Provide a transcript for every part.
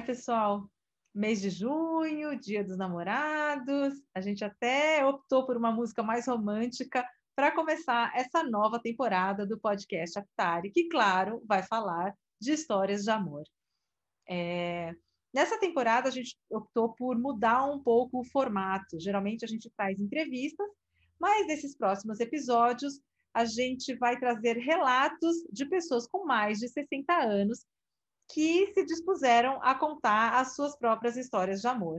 Ai, pessoal, mês de junho, dia dos namorados, a gente até optou por uma música mais romântica para começar essa nova temporada do podcast Aptari, que, claro, vai falar de histórias de amor. É... Nessa temporada, a gente optou por mudar um pouco o formato. Geralmente, a gente traz entrevistas, mas nesses próximos episódios, a gente vai trazer relatos de pessoas com mais de 60 anos que se dispuseram a contar as suas próprias histórias de amor.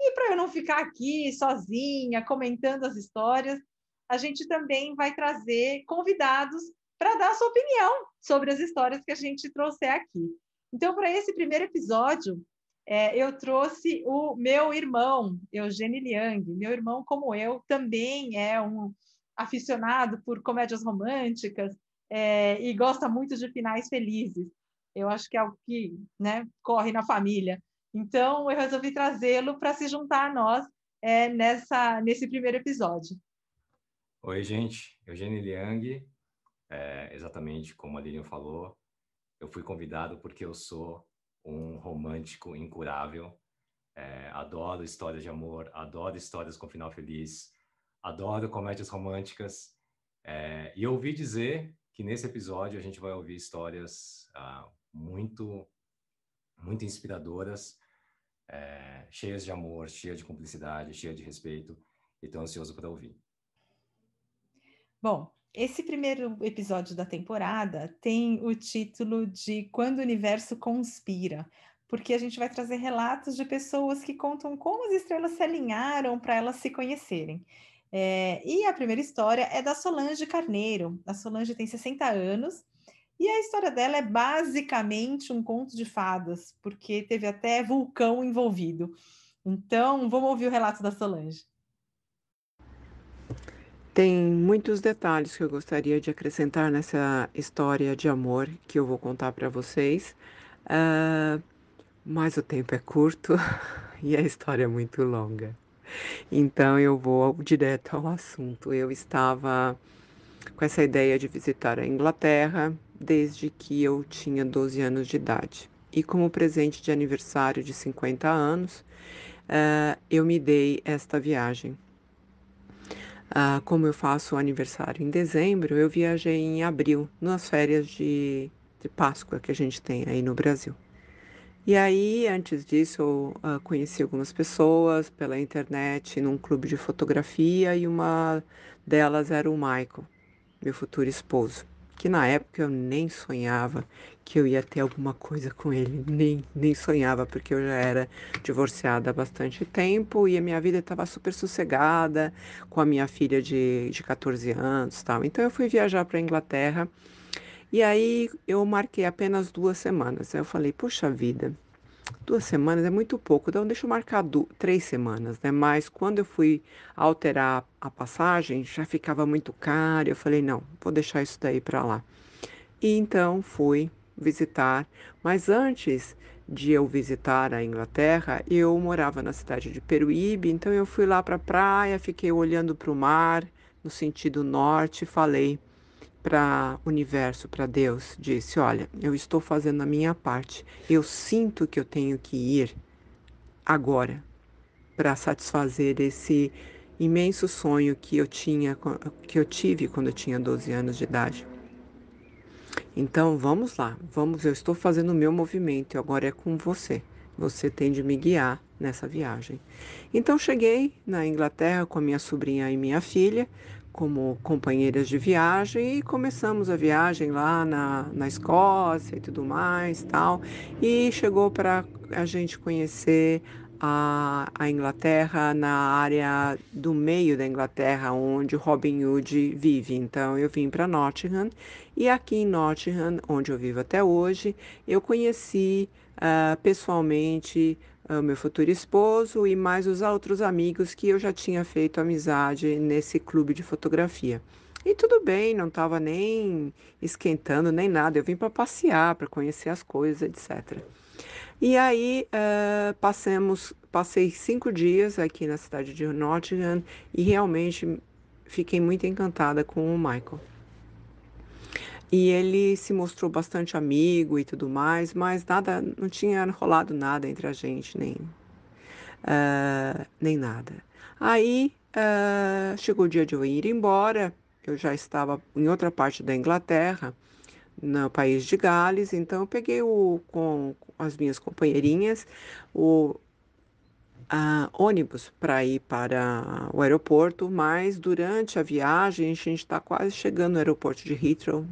E para eu não ficar aqui sozinha comentando as histórias, a gente também vai trazer convidados para dar a sua opinião sobre as histórias que a gente trouxe aqui. Então, para esse primeiro episódio, é, eu trouxe o meu irmão, Eugênio Liang. Meu irmão, como eu, também é um aficionado por comédias românticas é, e gosta muito de finais felizes. Eu acho que é algo que né, corre na família. Então, eu resolvi trazê-lo para se juntar a nós é, nessa, nesse primeiro episódio. Oi, gente. Eugênio Liang. É, exatamente como a Lilian falou, eu fui convidado porque eu sou um romântico incurável. É, adoro histórias de amor, adoro histórias com final feliz, adoro comédias românticas. É, e ouvi dizer que nesse episódio a gente vai ouvir histórias ah, muito, muito inspiradoras, é, cheias de amor, cheias de cumplicidade, cheias de respeito. Estou ansioso para ouvir. Bom, esse primeiro episódio da temporada tem o título de Quando o Universo Conspira, porque a gente vai trazer relatos de pessoas que contam como as estrelas se alinharam para elas se conhecerem. É, e a primeira história é da Solange Carneiro. A Solange tem 60 anos e a história dela é basicamente um conto de fadas, porque teve até vulcão envolvido. Então, vamos ouvir o relato da Solange. Tem muitos detalhes que eu gostaria de acrescentar nessa história de amor que eu vou contar para vocês, uh, mas o tempo é curto e a história é muito longa. Então eu vou direto ao assunto. Eu estava com essa ideia de visitar a Inglaterra desde que eu tinha 12 anos de idade. E como presente de aniversário de 50 anos, uh, eu me dei esta viagem ah, como eu faço o aniversário em dezembro, eu viajei em abril, nas férias de, de Páscoa que a gente tem aí no Brasil. E aí, antes disso, eu uh, conheci algumas pessoas pela internet, num clube de fotografia, e uma delas era o Michael, meu futuro esposo que na época eu nem sonhava que eu ia ter alguma coisa com ele, nem, nem sonhava, porque eu já era divorciada há bastante tempo e a minha vida estava super sossegada com a minha filha de, de 14 anos tal. Então eu fui viajar para a Inglaterra e aí eu marquei apenas duas semanas. Aí eu falei, puxa vida, Duas semanas é muito pouco, então deixa eu marcar três semanas, né? Mas quando eu fui alterar a passagem, já ficava muito caro. Eu falei, não, vou deixar isso daí para lá. E então fui visitar, mas antes de eu visitar a Inglaterra, eu morava na cidade de Peruíbe, então eu fui lá para a praia, fiquei olhando para o mar no sentido norte, falei para o universo, para Deus, disse: Olha, eu estou fazendo a minha parte. Eu sinto que eu tenho que ir agora para satisfazer esse imenso sonho que eu tinha, que eu tive quando eu tinha 12 anos de idade. Então vamos lá, vamos. Eu estou fazendo o meu movimento e agora é com você. Você tem de me guiar nessa viagem. Então cheguei na Inglaterra com a minha sobrinha e minha filha como companheiras de viagem e começamos a viagem lá na, na Escócia e tudo mais tal. E chegou para a gente conhecer a, a Inglaterra na área do meio da Inglaterra onde Robin Hood vive. Então eu vim para Nottingham e aqui em Nottingham onde eu vivo até hoje eu conheci uh, pessoalmente o meu futuro esposo e mais os outros amigos que eu já tinha feito amizade nesse clube de fotografia. E tudo bem, não estava nem esquentando nem nada, eu vim para passear, para conhecer as coisas, etc. E aí uh, passamos, passei cinco dias aqui na cidade de Nottingham e realmente fiquei muito encantada com o Michael. E ele se mostrou bastante amigo e tudo mais, mas nada, não tinha rolado nada entre a gente, nem, uh, nem nada. Aí uh, chegou o dia de eu ir embora, eu já estava em outra parte da Inglaterra, no país de Gales, então eu peguei o, com as minhas companheirinhas o uh, ônibus para ir para o aeroporto, mas durante a viagem a gente está quase chegando no aeroporto de Heathrow,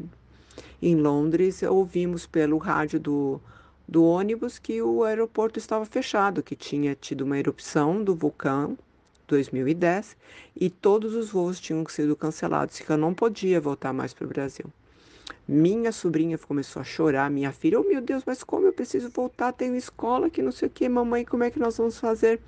em Londres, ouvimos pelo rádio do, do ônibus que o aeroporto estava fechado, que tinha tido uma erupção do vulcão 2010 e todos os voos tinham sido cancelados, que eu não podia voltar mais para o Brasil. Minha sobrinha começou a chorar, minha filha, oh meu Deus, mas como eu preciso voltar? Tenho escola que não sei o que, mamãe, como é que nós vamos fazer?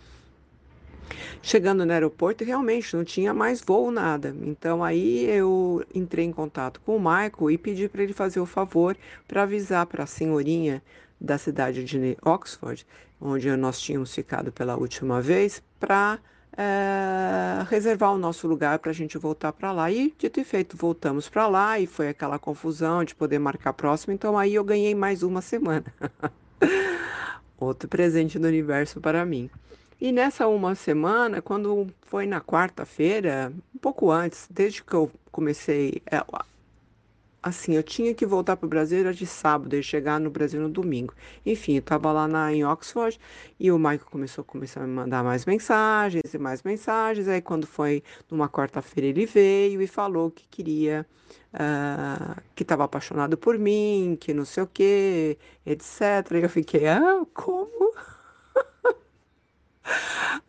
Chegando no aeroporto, realmente não tinha mais voo, nada. Então aí eu entrei em contato com o Michael e pedi para ele fazer o favor para avisar para a senhorinha da cidade de Oxford, onde nós tínhamos ficado pela última vez, para é, reservar o nosso lugar para a gente voltar para lá. E, dito e feito, voltamos para lá e foi aquela confusão de poder marcar próximo. Então, aí eu ganhei mais uma semana. Outro presente do universo para mim. E nessa uma semana, quando foi na quarta-feira, um pouco antes, desde que eu comecei, é, assim, eu tinha que voltar para o Brasil, era de sábado, e chegar no Brasil no domingo. Enfim, eu estava lá na, em Oxford e o Michael começou, começou a me mandar mais mensagens e mais mensagens. Aí, quando foi numa quarta-feira, ele veio e falou que queria, uh, que estava apaixonado por mim, que não sei o que, etc. E eu fiquei, ah, como?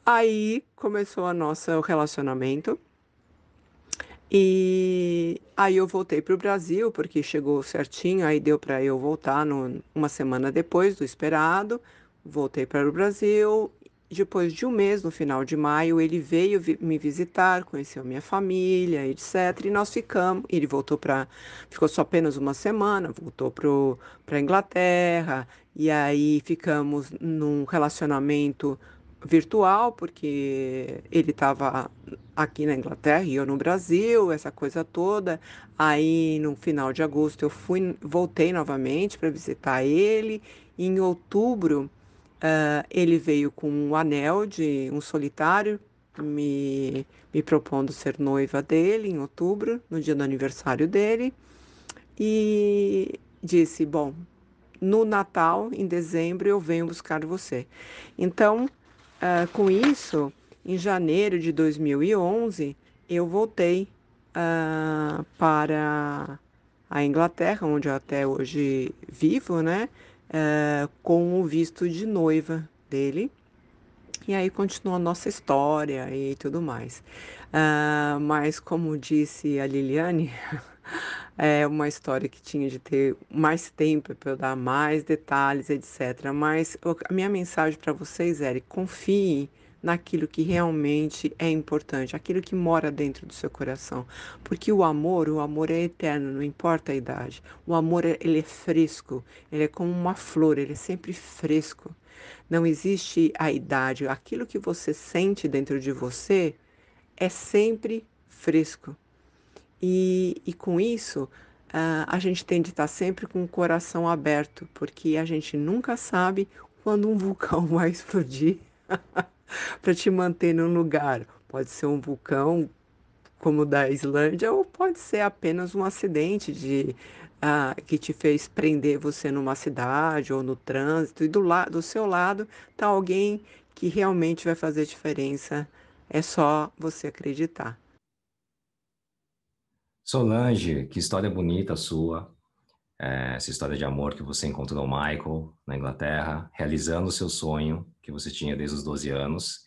Aí começou a nosso relacionamento. E aí eu voltei para o Brasil, porque chegou certinho, aí deu para eu voltar no, uma semana depois do esperado. Voltei para o Brasil. Depois de um mês, no final de maio, ele veio me visitar, conheceu minha família, etc. E nós ficamos. Ele voltou para. Ficou só apenas uma semana, voltou para a Inglaterra. E aí ficamos num relacionamento virtual, porque ele estava aqui na Inglaterra e eu no Brasil, essa coisa toda. Aí no final de agosto eu fui, voltei novamente para visitar ele. Em outubro uh, ele veio com um anel de um solitário, me, me propondo ser noiva dele em outubro, no dia do aniversário dele. E disse: Bom, no Natal, em dezembro, eu venho buscar você. Então, Uh, com isso, em janeiro de 2011, eu voltei uh, para a Inglaterra, onde eu até hoje vivo, né? Uh, com o visto de noiva dele. E aí continua a nossa história e tudo mais. mas, como disse a Liliane, é uma história que tinha de ter mais tempo para eu dar mais detalhes, etc. Mas a minha mensagem para vocês é: confiem naquilo que realmente é importante, aquilo que mora dentro do seu coração, porque o amor, o amor é eterno, não importa a idade. O amor ele é fresco, ele é como uma flor, ele é sempre fresco. Não existe a idade, aquilo que você sente dentro de você é sempre fresco. E, e com isso, uh, a gente tem de estar sempre com o coração aberto, porque a gente nunca sabe quando um vulcão vai explodir para te manter num lugar. Pode ser um vulcão como o da Islândia, ou pode ser apenas um acidente de uh, que te fez prender você numa cidade ou no trânsito, e do, do seu lado está alguém que realmente vai fazer diferença. É só você acreditar. Solange, que história bonita sua. É, essa história de amor que você encontrou Michael, na Inglaterra, realizando o seu sonho que você tinha desde os 12 anos.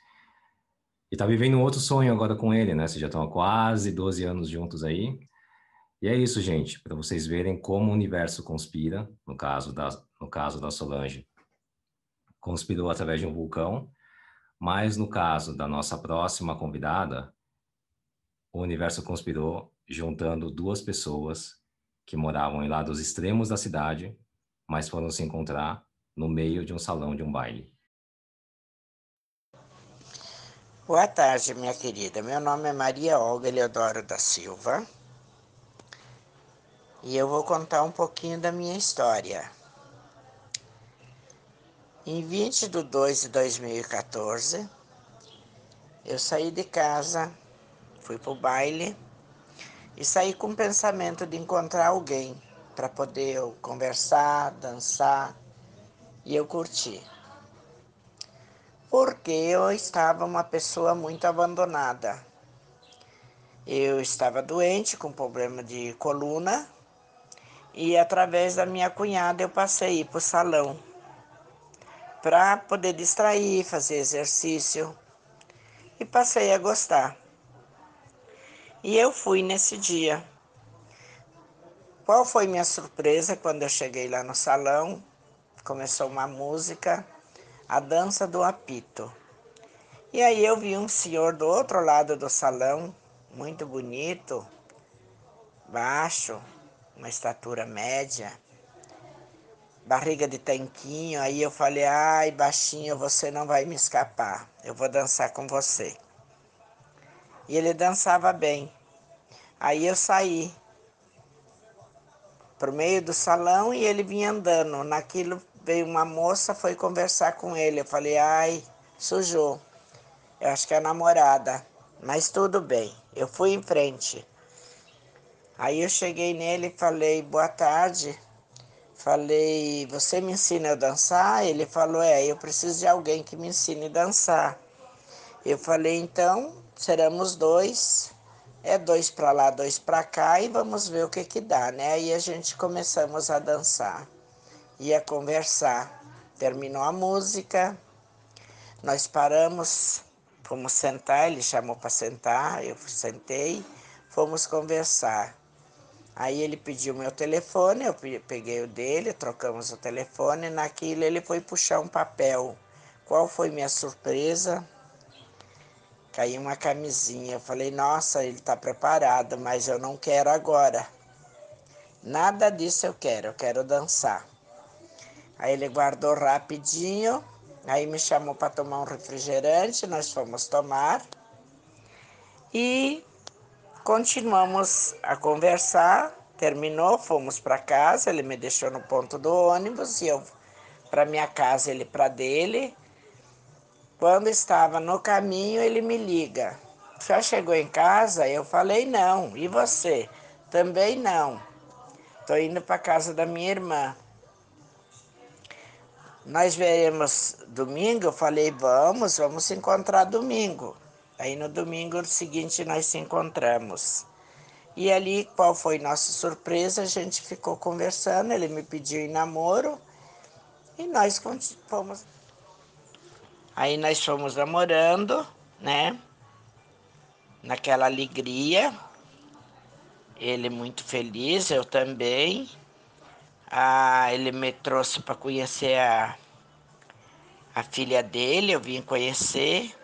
E tá vivendo um outro sonho agora com ele, né? Vocês já estão há quase 12 anos juntos aí. E é isso, gente, para vocês verem como o universo conspira, no caso da, no caso da Solange, conspirou através de um vulcão, mas no caso da nossa próxima convidada, o universo conspirou juntando duas pessoas que moravam em lados extremos da cidade, mas foram se encontrar no meio de um salão de um baile. Boa tarde, minha querida. Meu nome é Maria Olga Eleodoro da Silva. e eu vou contar um pouquinho da minha história. Em 20 de 2 de 2014, eu saí de casa, fui para o baile e saí com o pensamento de encontrar alguém para poder conversar, dançar e eu curti. Porque eu estava uma pessoa muito abandonada. Eu estava doente com problema de coluna e através da minha cunhada eu passei para o salão para poder distrair, fazer exercício e passei a gostar. E eu fui nesse dia. Qual foi minha surpresa quando eu cheguei lá no salão? Começou uma música, a dança do apito. E aí eu vi um senhor do outro lado do salão, muito bonito, baixo, uma estatura média, barriga de tanquinho. Aí eu falei: ai, baixinho, você não vai me escapar, eu vou dançar com você. E ele dançava bem. Aí eu saí para o meio do salão e ele vinha andando. Naquilo veio uma moça, foi conversar com ele. Eu falei: ai, sujou. Eu acho que é a namorada, mas tudo bem. Eu fui em frente. Aí eu cheguei nele e falei: boa tarde. Falei, você me ensina a dançar? Ele falou, é, eu preciso de alguém que me ensine a dançar. Eu falei, então, seremos dois, é dois para lá, dois para cá e vamos ver o que que dá, né? Aí a gente começamos a dançar e a conversar. Terminou a música, nós paramos, fomos sentar, ele chamou para sentar, eu sentei, fomos conversar. Aí ele pediu meu telefone, eu peguei o dele, trocamos o telefone. Naquilo ele foi puxar um papel. Qual foi minha surpresa? Caiu uma camisinha. Eu falei, nossa, ele está preparado, mas eu não quero agora. Nada disso eu quero, eu quero dançar. Aí ele guardou rapidinho, aí me chamou para tomar um refrigerante, nós fomos tomar. E Continuamos a conversar, terminou, fomos para casa, ele me deixou no ponto do ônibus e eu para minha casa, ele para dele. Quando estava no caminho, ele me liga. Já chegou em casa? Eu falei não. E você? Também não. Estou indo para casa da minha irmã. Nós veremos domingo? Eu falei, vamos, vamos se encontrar domingo. Aí no domingo seguinte nós se encontramos. E ali, qual foi nossa surpresa? A gente ficou conversando, ele me pediu em namoro e nós fomos. Aí nós fomos namorando, né? Naquela alegria. Ele muito feliz, eu também. Ah, ele me trouxe para conhecer a, a filha dele, eu vim conhecer.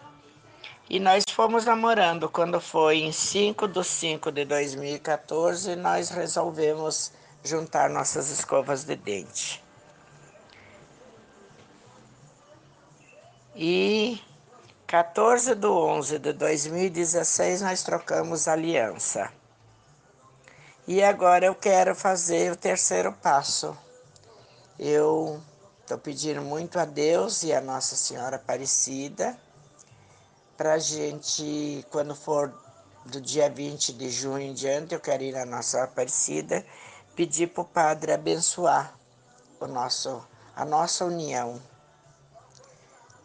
E nós fomos namorando. Quando foi em 5 de 5 de 2014, nós resolvemos juntar nossas escovas de dente. E 14 de 11 de 2016 nós trocamos aliança. E agora eu quero fazer o terceiro passo. Eu estou pedindo muito a Deus e a Nossa Senhora Aparecida para a gente, quando for do dia 20 de junho em diante, eu quero ir na nossa Aparecida, pedir para o Padre abençoar o nosso, a nossa união.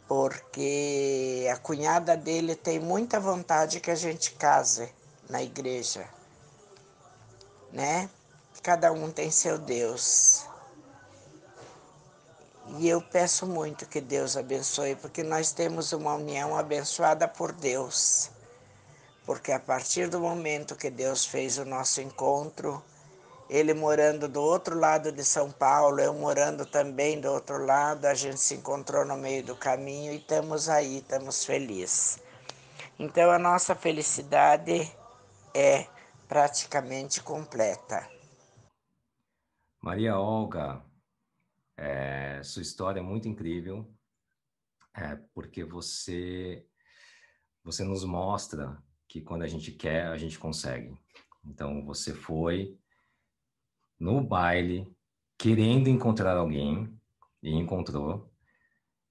Porque a cunhada dele tem muita vontade que a gente case na igreja, né? Cada um tem seu Deus. E eu peço muito que Deus abençoe, porque nós temos uma união abençoada por Deus. Porque a partir do momento que Deus fez o nosso encontro, ele morando do outro lado de São Paulo, eu morando também do outro lado, a gente se encontrou no meio do caminho e estamos aí, estamos felizes. Então a nossa felicidade é praticamente completa. Maria Olga, é, sua história é muito incrível, é, porque você você nos mostra que quando a gente quer, a gente consegue. Então você foi, no baile, querendo encontrar alguém, e encontrou.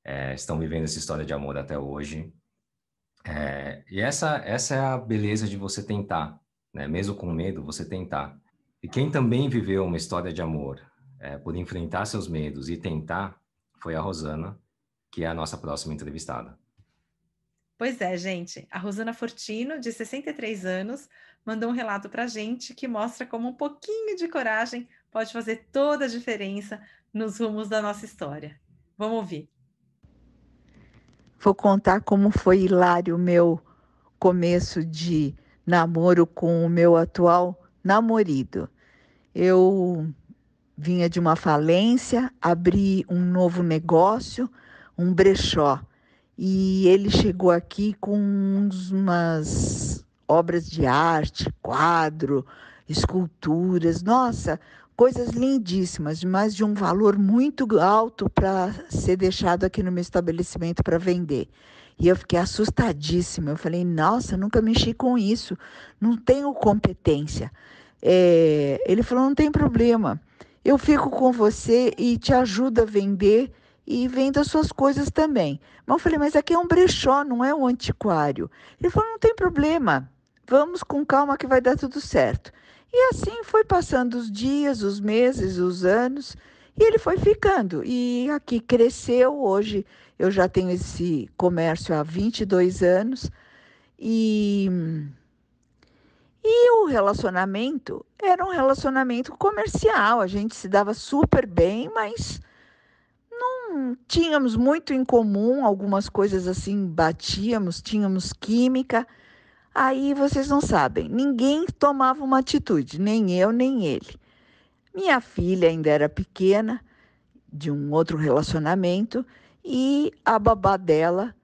É, estão vivendo essa história de amor até hoje. É, e essa, essa é a beleza de você tentar, né? mesmo com medo, você tentar. E quem também viveu uma história de amor é, por enfrentar seus medos e tentar foi a Rosana, que é a nossa próxima entrevistada. Pois é, gente. A Rosana Fortino, de 63 anos, mandou um relato para a gente que mostra como um pouquinho de coragem pode fazer toda a diferença nos rumos da nossa história. Vamos ouvir. Vou contar como foi hilário o meu começo de namoro com o meu atual namorado. Eu vinha de uma falência, abri um novo negócio, um brechó. E ele chegou aqui com umas obras de arte, quadro, esculturas. Nossa, coisas lindíssimas, mas de um valor muito alto para ser deixado aqui no meu estabelecimento para vender. E eu fiquei assustadíssima. Eu falei, nossa, nunca mexi com isso, não tenho competência. É, ele falou, não tem problema, eu fico com você e te ajudo a vender e vendo as suas coisas também. Mas eu falei, mas aqui é um brechó, não é um antiquário. Ele falou, não tem problema, vamos com calma que vai dar tudo certo. E assim foi passando os dias, os meses, os anos, e ele foi ficando. E aqui cresceu. Hoje eu já tenho esse comércio há 22 anos. E, e o relacionamento era um relacionamento comercial. A gente se dava super bem, mas não tínhamos muito em comum. Algumas coisas assim batíamos, tínhamos química Aí vocês não sabem, ninguém tomava uma atitude, nem eu, nem ele. Minha filha ainda era pequena, de um outro relacionamento, e a babá dela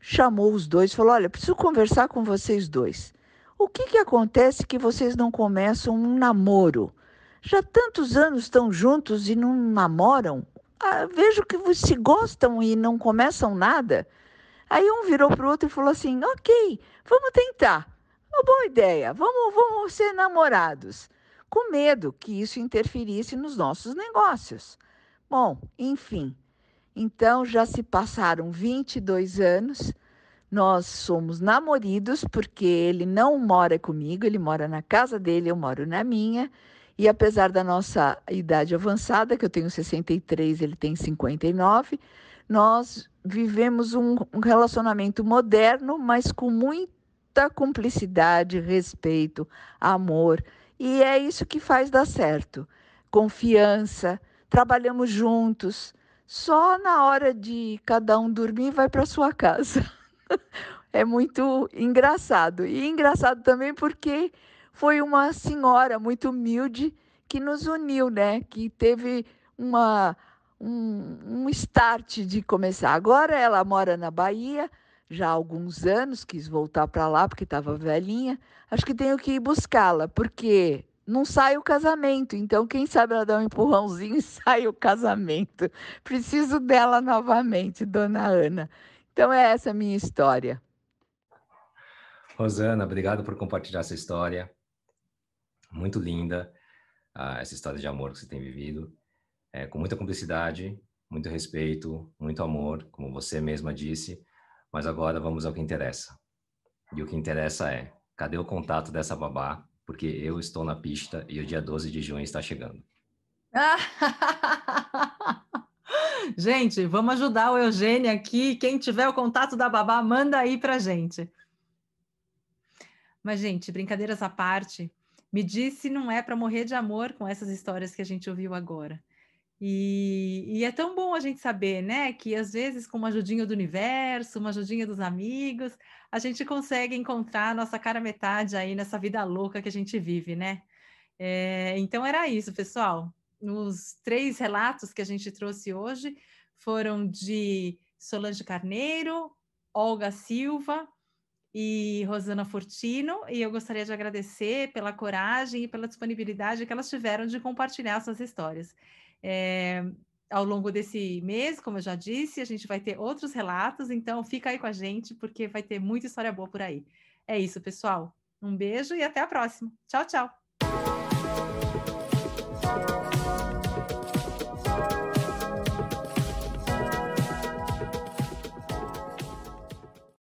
chamou os dois e falou: Olha, preciso conversar com vocês dois. O que, que acontece que vocês não começam um namoro? Já tantos anos estão juntos e não namoram? Ah, vejo que se gostam e não começam nada. Aí um virou para o outro e falou assim: Ok, vamos tentar. Uma boa ideia, vamos, vamos ser namorados. Com medo que isso interferisse nos nossos negócios. Bom, enfim. Então já se passaram 22 anos. Nós somos namoridos porque ele não mora comigo, ele mora na casa dele, eu moro na minha. E apesar da nossa idade avançada, que eu tenho 63, ele tem 59, nós vivemos um, relacionamento moderno, mas com muita cumplicidade, respeito, amor. E é isso que faz dar certo. Confiança, trabalhamos juntos. Só na hora de cada um dormir, vai para sua casa. é muito engraçado. E engraçado também porque foi uma senhora muito humilde que nos uniu, né? Que teve uma um, um start de começar. Agora ela mora na Bahia, já há alguns anos, quis voltar para lá porque estava velhinha. Acho que tenho que ir buscá-la, porque não sai o casamento. Então, quem sabe ela dá um empurrãozinho e sai o casamento. Preciso dela novamente, dona Ana. Então, é essa a minha história. Rosana, obrigado por compartilhar essa história. Muito linda, uh, essa história de amor que você tem vivido é, com muita cumplicidade, muito respeito, muito amor, como você mesma disse. Mas agora vamos ao que interessa. E o que interessa é: cadê o contato dessa babá? Porque eu estou na pista e o dia 12 de junho está chegando. gente, vamos ajudar o Eugênio aqui. Quem tiver o contato da babá, manda aí para gente. Mas, gente, brincadeiras à parte, me disse não é para morrer de amor com essas histórias que a gente ouviu agora. E, e, é tão bom a gente saber, né, que às vezes com uma ajudinha do universo, uma ajudinha dos amigos, a gente consegue encontrar a nossa cara metade aí nessa vida louca que a gente vive, né? É, então era isso, pessoal. Os três relatos que a gente trouxe hoje foram de Solange Carneiro, Olga Silva e Rosana Fortino, e eu gostaria de agradecer pela coragem e pela disponibilidade que elas tiveram de compartilhar suas histórias. É, ao longo desse mês, como eu já disse, a gente vai ter outros relatos, então fica aí com a gente, porque vai ter muita história boa por aí. É isso, pessoal. Um beijo e até a próxima. Tchau, tchau.